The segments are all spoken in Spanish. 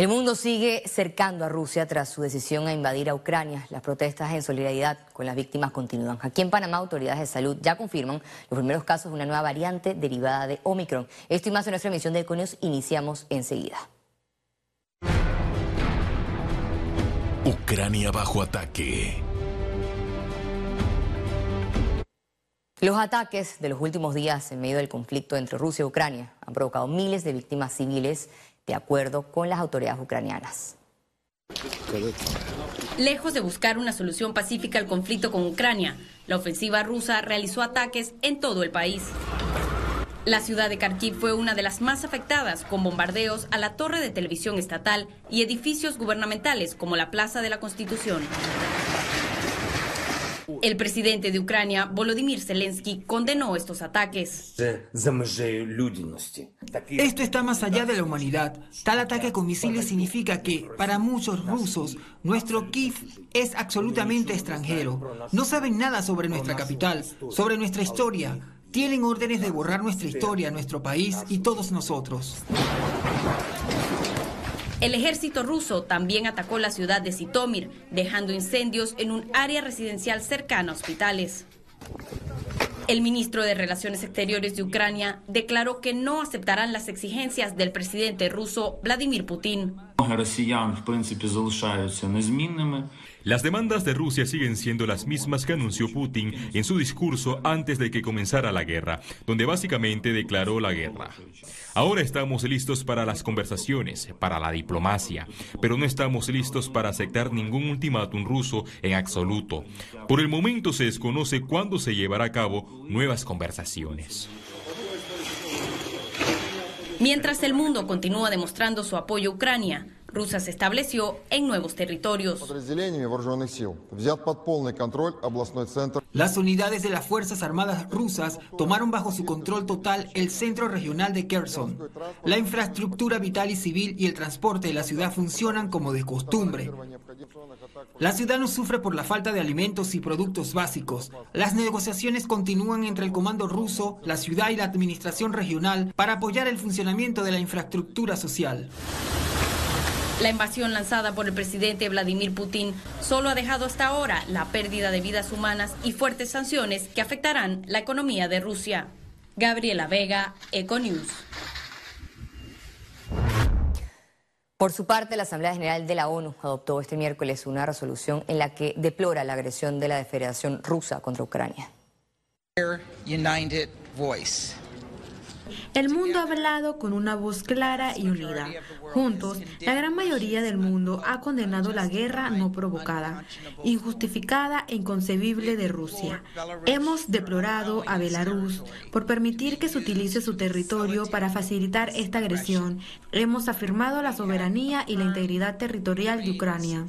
El mundo sigue cercando a Rusia tras su decisión a invadir a Ucrania. Las protestas en solidaridad con las víctimas continúan. Aquí en Panamá, autoridades de salud ya confirman los primeros casos de una nueva variante derivada de Omicron. Esto y más en nuestra emisión de Econios iniciamos enseguida. Ucrania bajo ataque. Los ataques de los últimos días en medio del conflicto entre Rusia y Ucrania han provocado miles de víctimas civiles de acuerdo con las autoridades ucranianas. Lejos de buscar una solución pacífica al conflicto con Ucrania, la ofensiva rusa realizó ataques en todo el país. La ciudad de Kharkiv fue una de las más afectadas, con bombardeos a la torre de televisión estatal y edificios gubernamentales como la Plaza de la Constitución. El presidente de Ucrania, Volodymyr Zelensky, condenó estos ataques. Esto está más allá de la humanidad. Tal ataque con misiles significa que, para muchos rusos, nuestro Kiev es absolutamente extranjero. No saben nada sobre nuestra capital, sobre nuestra historia. Tienen órdenes de borrar nuestra historia, nuestro país y todos nosotros. El ejército ruso también atacó la ciudad de Sitomir, dejando incendios en un área residencial cercana a hospitales. El ministro de Relaciones Exteriores de Ucrania declaró que no aceptarán las exigencias del presidente ruso Vladimir Putin. Las demandas de Rusia siguen siendo las mismas que anunció Putin en su discurso antes de que comenzara la guerra, donde básicamente declaró la guerra. Ahora estamos listos para las conversaciones, para la diplomacia, pero no estamos listos para aceptar ningún ultimátum ruso en absoluto. Por el momento se desconoce cuándo se llevará a cabo nuevas conversaciones. Mientras el mundo continúa demostrando su apoyo a Ucrania, Rusia se estableció en nuevos territorios. Las unidades de las Fuerzas Armadas rusas tomaron bajo su control total el centro regional de Kherson. La infraestructura vital y civil y el transporte de la ciudad funcionan como de costumbre. La ciudad no sufre por la falta de alimentos y productos básicos. Las negociaciones continúan entre el comando ruso, la ciudad y la administración regional para apoyar el funcionamiento de la infraestructura social. La invasión lanzada por el presidente Vladimir Putin solo ha dejado hasta ahora la pérdida de vidas humanas y fuertes sanciones que afectarán la economía de Rusia. Gabriela Vega, Econews. Por su parte, la Asamblea General de la ONU adoptó este miércoles una resolución en la que deplora la agresión de la Federación Rusa contra Ucrania. El mundo ha hablado con una voz clara y unida. Juntos, la gran mayoría del mundo ha condenado la guerra no provocada, injustificada e inconcebible de Rusia. Hemos deplorado a Belarus por permitir que se utilice su territorio para facilitar esta agresión. Hemos afirmado la soberanía y la integridad territorial de Ucrania.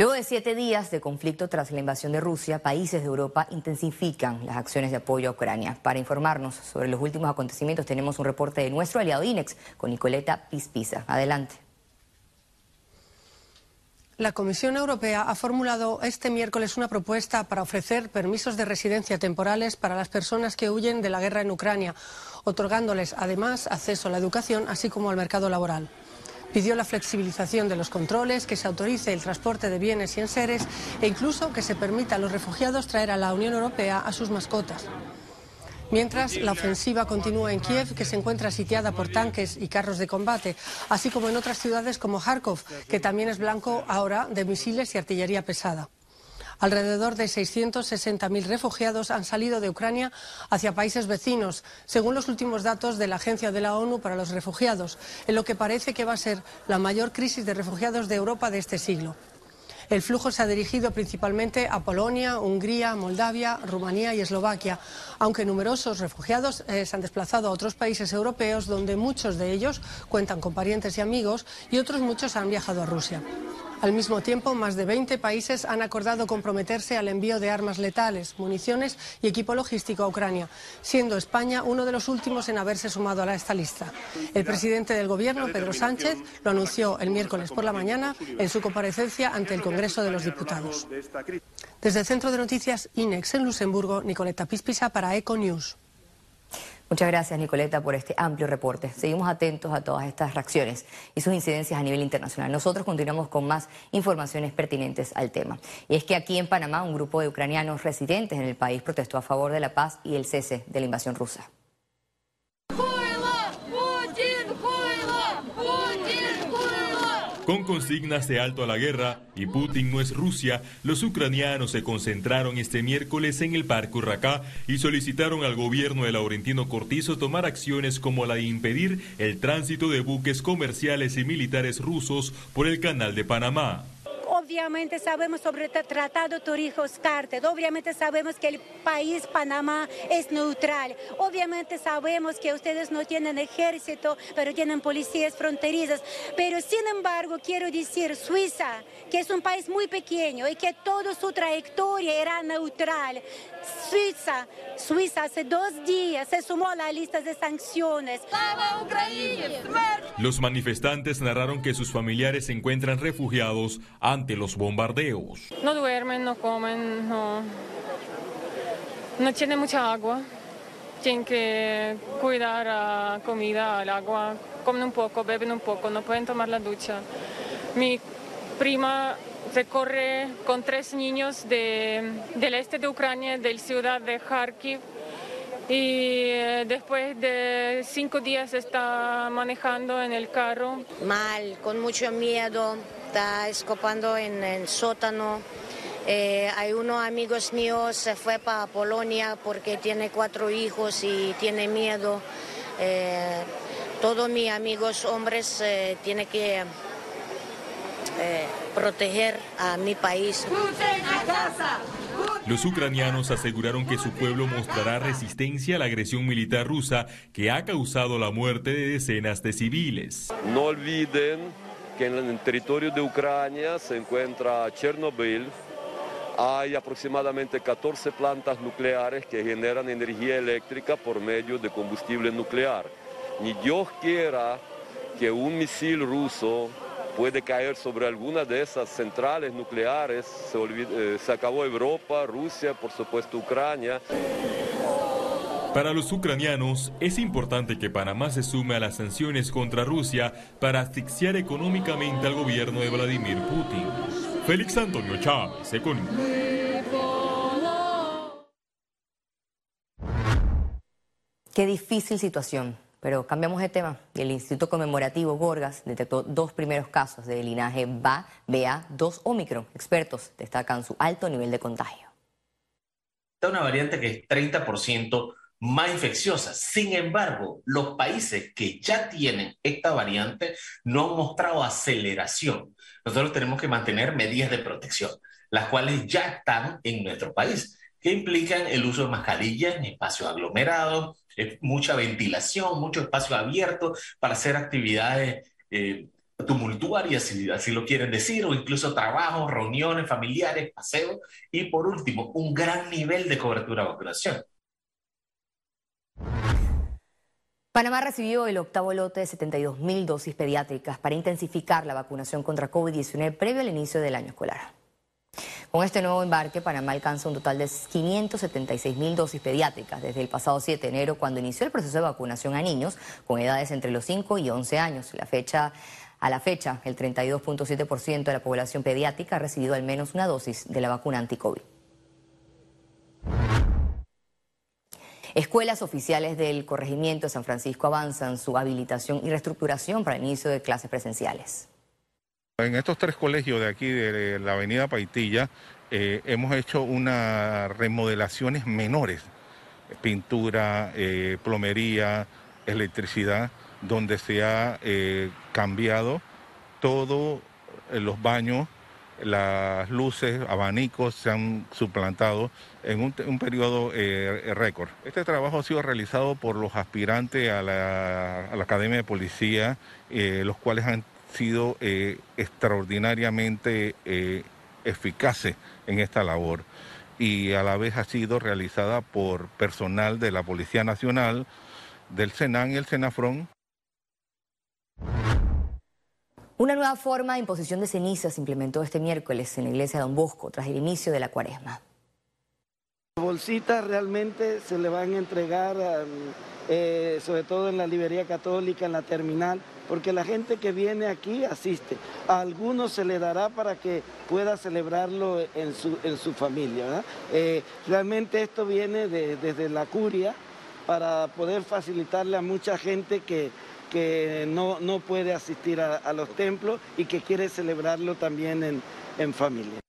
Luego de siete días de conflicto tras la invasión de Rusia, países de Europa intensifican las acciones de apoyo a Ucrania. Para informarnos sobre los últimos acontecimientos tenemos un reporte de nuestro aliado INEX con Nicoleta Pispisa. Adelante. La Comisión Europea ha formulado este miércoles una propuesta para ofrecer permisos de residencia temporales para las personas que huyen de la guerra en Ucrania, otorgándoles además acceso a la educación así como al mercado laboral. Pidió la flexibilización de los controles, que se autorice el transporte de bienes y enseres e incluso que se permita a los refugiados traer a la Unión Europea a sus mascotas. Mientras, la ofensiva continúa en Kiev, que se encuentra sitiada por tanques y carros de combate, así como en otras ciudades como Kharkov, que también es blanco ahora de misiles y artillería pesada. Alrededor de 660.000 refugiados han salido de Ucrania hacia países vecinos, según los últimos datos de la Agencia de la ONU para los Refugiados, en lo que parece que va a ser la mayor crisis de refugiados de Europa de este siglo. El flujo se ha dirigido principalmente a Polonia, Hungría, Moldavia, Rumanía y Eslovaquia, aunque numerosos refugiados eh, se han desplazado a otros países europeos donde muchos de ellos cuentan con parientes y amigos y otros muchos han viajado a Rusia. Al mismo tiempo, más de 20 países han acordado comprometerse al envío de armas letales, municiones y equipo logístico a Ucrania, siendo España uno de los últimos en haberse sumado a esta lista. El presidente del Gobierno, Pedro Sánchez, lo anunció el miércoles por la mañana en su comparecencia ante el Congreso de los Diputados. Desde el Centro de Noticias INEX en Luxemburgo, Nicoleta Pispisa para Eco News. Muchas gracias, Nicoleta, por este amplio reporte. Seguimos atentos a todas estas reacciones y sus incidencias a nivel internacional. Nosotros continuamos con más informaciones pertinentes al tema. Y es que aquí en Panamá, un grupo de ucranianos residentes en el país protestó a favor de la paz y el cese de la invasión rusa. Con consignas de alto a la guerra y Putin no es Rusia, los ucranianos se concentraron este miércoles en el Parque Urracá y solicitaron al gobierno de Laurentino Cortizo tomar acciones como la de impedir el tránsito de buques comerciales y militares rusos por el canal de Panamá obviamente sabemos sobre el Tratado Torrijos-Carter, obviamente sabemos que el país Panamá es neutral, obviamente sabemos que ustedes no tienen ejército, pero tienen policías fronterizas, pero sin embargo quiero decir Suiza, que es un país muy pequeño y que toda su trayectoria era neutral. Suiza, Suiza hace dos días se sumó a la lista de sanciones. Los manifestantes narraron que sus familiares se encuentran refugiados ante los bombardeos. No duermen, no comen, no, no tienen mucha agua. Tienen que cuidar la comida, el agua, comen un poco, beben un poco, no pueden tomar la ducha. Mi prima recorre con tres niños de, del este de Ucrania, del ciudad de Kharkiv, y eh, después de cinco días está manejando en el carro. Mal, con mucho miedo, está escapando en el sótano. Eh, hay unos amigos míos se fue para Polonia porque tiene cuatro hijos y tiene miedo. Eh, todos mis amigos hombres eh, tienen que proteger a mi país. Los ucranianos aseguraron que su pueblo mostrará resistencia a la agresión militar rusa que ha causado la muerte de decenas de civiles. No olviden que en el territorio de Ucrania se encuentra Chernobyl. Hay aproximadamente 14 plantas nucleares que generan energía eléctrica por medio de combustible nuclear. Ni Dios quiera que un misil ruso puede caer sobre alguna de esas centrales nucleares. Se, eh, se acabó Europa, Rusia, por supuesto Ucrania. Para los ucranianos es importante que Panamá se sume a las sanciones contra Rusia para asfixiar económicamente al gobierno de Vladimir Putin. Félix Antonio Chávez, Economía. Qué difícil situación, pero cambiamos de tema. El Instituto Conmemorativo Gorgas detectó dos primeros casos de linaje BA, BA2 Omicron. Expertos destacan su alto nivel de contagio. Está una variante que es 30% más infecciosas. Sin embargo, los países que ya tienen esta variante no han mostrado aceleración. Nosotros tenemos que mantener medidas de protección, las cuales ya están en nuestro país, que implican el uso de mascarillas en espacios aglomerados, mucha ventilación, mucho espacio abierto para hacer actividades eh, tumultuarias, si así lo quieren decir, o incluso trabajos, reuniones familiares, paseos. Y por último, un gran nivel de cobertura de vacunación. Panamá recibió el octavo lote de 72 mil dosis pediátricas para intensificar la vacunación contra COVID-19 previo al inicio del año escolar. Con este nuevo embarque, Panamá alcanza un total de 576 mil dosis pediátricas desde el pasado 7 de enero, cuando inició el proceso de vacunación a niños con edades entre los 5 y 11 años. La fecha, a la fecha, el 32.7% de la población pediátrica ha recibido al menos una dosis de la vacuna anti-COVID. Escuelas oficiales del corregimiento de San Francisco avanzan su habilitación y reestructuración para el inicio de clases presenciales. En estos tres colegios de aquí de la avenida Paitilla eh, hemos hecho unas remodelaciones menores, pintura, eh, plomería, electricidad, donde se ha eh, cambiado todos los baños las luces, abanicos se han suplantado en un, periodo eh, récord. Este trabajo ha sido realizado por los aspirantes a la, Academia de Policía, eh, los cuales han sido eh, extraordinariamente eficaces en esta labor y a la vez ha sido realizada por personal de la Policía Nacional, del Senan y el Senafrón. Una nueva forma de imposición de cenizas se implementó este miércoles en la iglesia de Don Bosco tras el inicio de la cuaresma. Bolsitas realmente se le van a entregar, eh, sobre todo en la librería católica, en la terminal, porque la gente que viene aquí asiste. A algunos se le dará para que pueda celebrarlo en su, en su familia. Eh, realmente esto viene desde la curia para poder facilitarle a mucha gente que, que no, no puede asistir a, los templos y que quiere celebrarlo también en, en familia.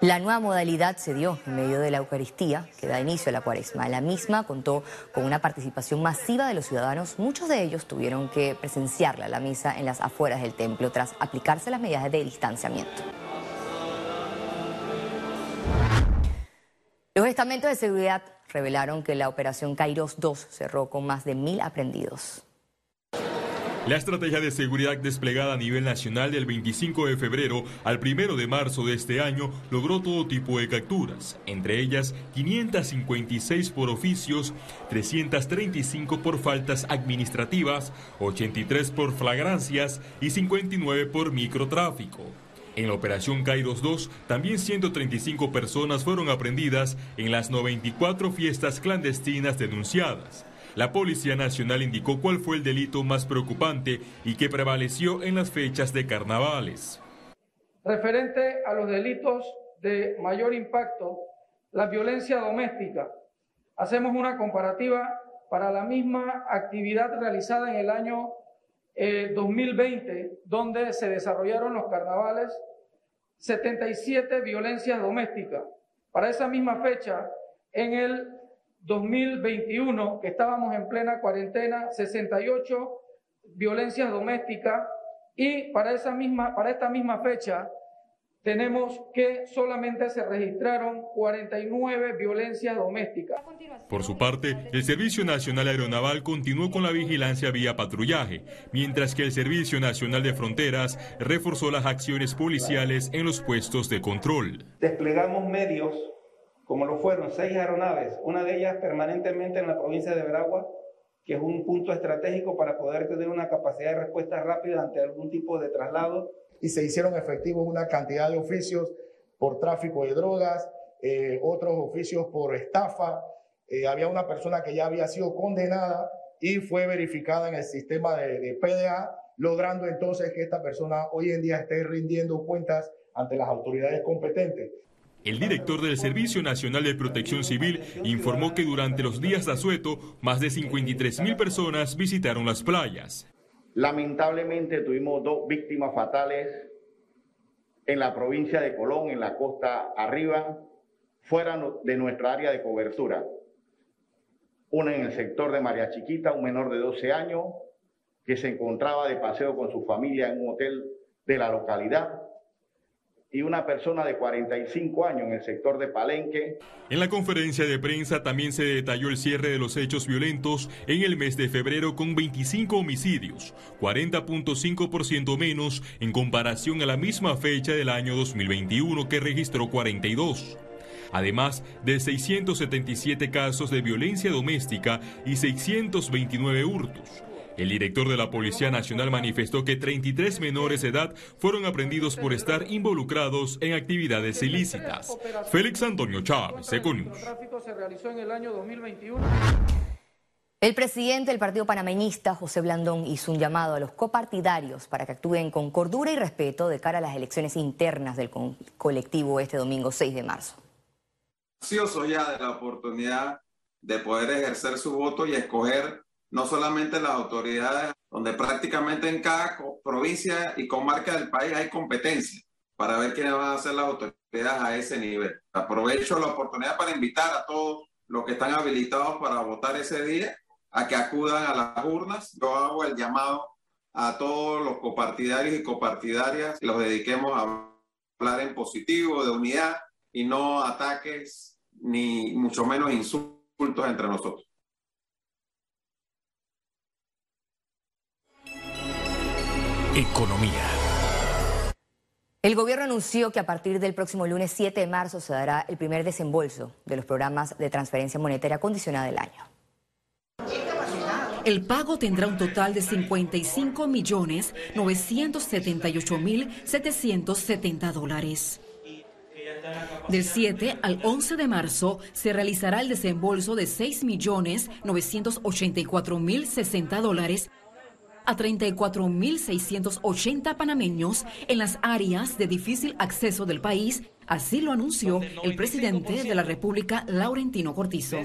La nueva modalidad se dio en medio de la Eucaristía, que da inicio a la cuaresma. La misma contó con una participación masiva de los ciudadanos. Muchos de ellos tuvieron que presenciarla, la misa, en las afueras del templo, tras aplicarse las medidas de distanciamiento. Los estamentos de seguridad revelaron que la operación Kairos 2 cerró con más de mil aprendidos. La estrategia de seguridad desplegada a nivel nacional del 25 de febrero al 1 de marzo de este año logró todo tipo de capturas, entre ellas 556 por oficios, 335 por faltas administrativas, 83 por flagrancias y 59 por microtráfico. En la operación Kairos 2, también 135 personas fueron aprendidas en las 94 fiestas clandestinas denunciadas. La Policía Nacional indicó cuál fue el delito más preocupante y que prevaleció en las fechas de carnavales. Referente a los delitos de mayor impacto, la violencia doméstica, hacemos una comparativa para la misma actividad realizada en el año 2020, eh, donde se desarrollaron los carnavales, 77 violencias domésticas. Para esa misma fecha, en el 2021, que estábamos en plena cuarentena, 68 violencias domésticas y para, esa misma, para esta misma fecha tenemos que solamente se registraron 49 violencias domésticas. Por su parte, el Servicio Nacional Aeronaval continuó con la vigilancia vía patrullaje, mientras que el Servicio Nacional de Fronteras reforzó las acciones policiales en los puestos de control. Desplegamos medios como lo fueron seis aeronaves, una de ellas permanentemente en la provincia de Veragua, que es un punto estratégico para poder tener una capacidad de respuesta rápida ante algún tipo de traslado. Y se hicieron efectivos una cantidad de oficios por tráfico de drogas, eh, otros oficios por estafa. Eh, había una persona que ya había sido condenada y fue verificada en el sistema de, de PDA, logrando entonces que esta persona hoy en día esté rindiendo cuentas ante las autoridades competentes. El director del Servicio Nacional de Protección Civil informó que durante los días de asueto, más de 53 mil personas visitaron las playas. Lamentablemente tuvimos dos víctimas fatales en la provincia de Colón, en la costa arriba, fuera de nuestra área de cobertura. Una en el sector de María Chiquita, un menor de 12 años, que se encontraba de paseo con su familia en un hotel de la localidad y una persona de 45 años en el sector de Palenque. En la conferencia de prensa también se detalló el cierre de los hechos violentos en el mes de febrero con 25 homicidios, 40.5% menos en comparación a la misma fecha del año 2021 que registró 42 además de 677 casos de violencia doméstica y 629 hurtos. El director de la Policía Nacional manifestó que 33 menores de edad fueron aprendidos por estar involucrados en actividades ilícitas. Félix Antonio Chávez, Econius. El presidente del Partido Panameñista, José Blandón, hizo un llamado a los copartidarios para que actúen con cordura y respeto de cara a las elecciones internas del colectivo este domingo 6 de marzo. Ansioso ya de la oportunidad de poder ejercer su voto y escoger no solamente las autoridades, donde prácticamente en cada provincia y comarca del país hay competencia para ver quiénes van a ser las autoridades a ese nivel. Aprovecho la oportunidad para invitar a todos los que están habilitados para votar ese día a que acudan a las urnas. Yo hago el llamado a todos los copartidarios y copartidarias y los dediquemos a hablar en positivo, de unidad y no ataques ni mucho menos insultos entre nosotros. Economía. El gobierno anunció que a partir del próximo lunes 7 de marzo se dará el primer desembolso de los programas de transferencia monetaria condicionada del año. El pago tendrá un total de 55 millones 978 mil 770 dólares. Del 7 al 11 de marzo se realizará el desembolso de 6.984.060 dólares a 34.680 panameños en las áreas de difícil acceso del país, así lo anunció el presidente de la República, Laurentino Cortizo.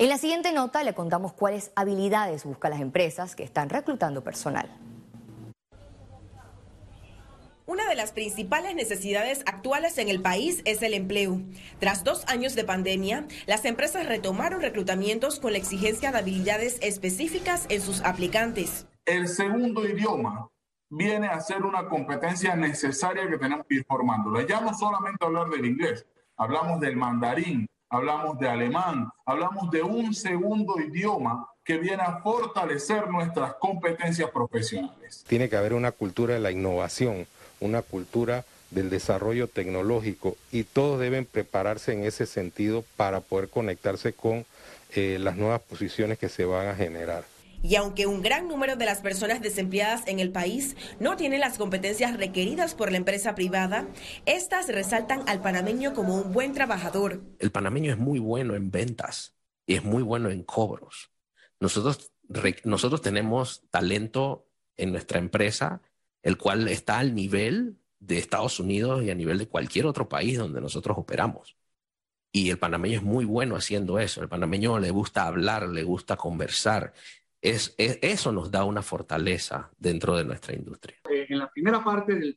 En la siguiente nota le contamos cuáles habilidades buscan las empresas que están reclutando personal. Una de las principales necesidades actuales en el país es el empleo. Tras dos años de pandemia, las empresas retomaron reclutamientos con la exigencia de habilidades específicas en sus aplicantes. El segundo idioma viene a ser una competencia necesaria que tenemos que ir formándola. Ya no solamente hablar del inglés, hablamos del mandarín, hablamos de alemán, hablamos de un segundo idioma que viene a fortalecer nuestras competencias profesionales. Tiene que haber una cultura de la innovación una cultura del desarrollo tecnológico y todos deben prepararse en ese sentido para poder conectarse con eh, las nuevas posiciones que se van a generar. Y aunque un gran número de las personas desempleadas en el país no tienen las competencias requeridas por la empresa privada, estas resaltan al panameño como un buen trabajador. El panameño es muy bueno en ventas y es muy bueno en cobros. Nosotros, nosotros tenemos talento en nuestra empresa el cual está al nivel de Estados Unidos y a nivel de cualquier otro país donde nosotros operamos. Y el panameño es muy bueno haciendo eso. El panameño le gusta hablar, le gusta conversar. Es, eso nos da una fortaleza dentro de nuestra industria. Eh, en la primera parte del,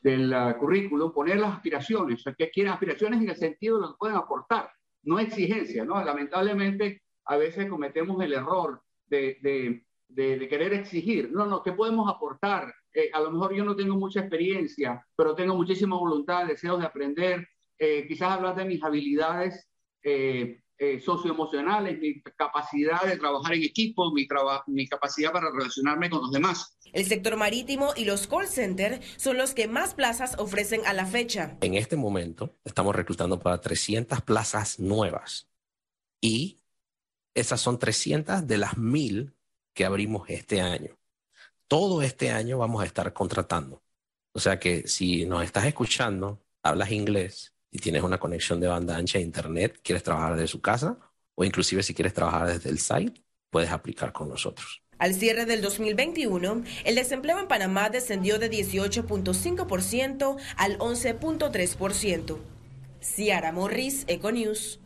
del, ah, currículum, poner las aspiraciones, o que quieren aspiraciones en el sentido de lo que pueden aportar, no exigencia, ¿no? Lamentablemente, a veces cometemos el error de de, querer exigir. No, no, ¿qué podemos aportar? Eh, a lo mejor yo no tengo mucha experiencia, pero tengo muchísima voluntad, deseos de aprender. Eh, quizás hablar de mis habilidades eh, socioemocionales, mi capacidad de trabajar en equipo, mi, mi capacidad para relacionarme con los demás. El sector marítimo y los call centers son los que más plazas ofrecen a la fecha. En este momento estamos reclutando para 300 plazas nuevas y esas son 300 de las 1000 que abrimos este año. Todo este año vamos a estar contratando. O sea que si nos estás escuchando, hablas inglés y tienes una conexión de banda ancha a internet, quieres trabajar desde su casa o inclusive si quieres trabajar desde el site, puedes aplicar con nosotros. Al cierre del 2021, el desempleo en Panamá descendió de 18.5% al 11.3%. Ciara Morris, Econews.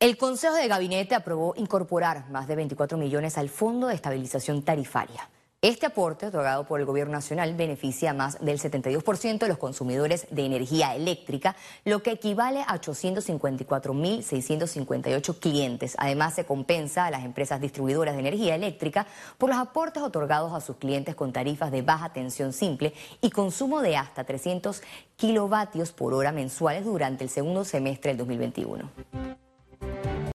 El Consejo de Gabinete aprobó incorporar más de 24 millones al Fondo de Estabilización Tarifaria. Este aporte, otorgado por el Gobierno Nacional, beneficia a más del 72% de los consumidores de energía eléctrica, lo que equivale a 854.658 clientes. Además, se compensa a las empresas distribuidoras de energía eléctrica por los aportes otorgados a sus clientes con tarifas de baja tensión simple y consumo de hasta 300 kilovatios por hora mensuales durante el segundo semestre del 2021. Thank you.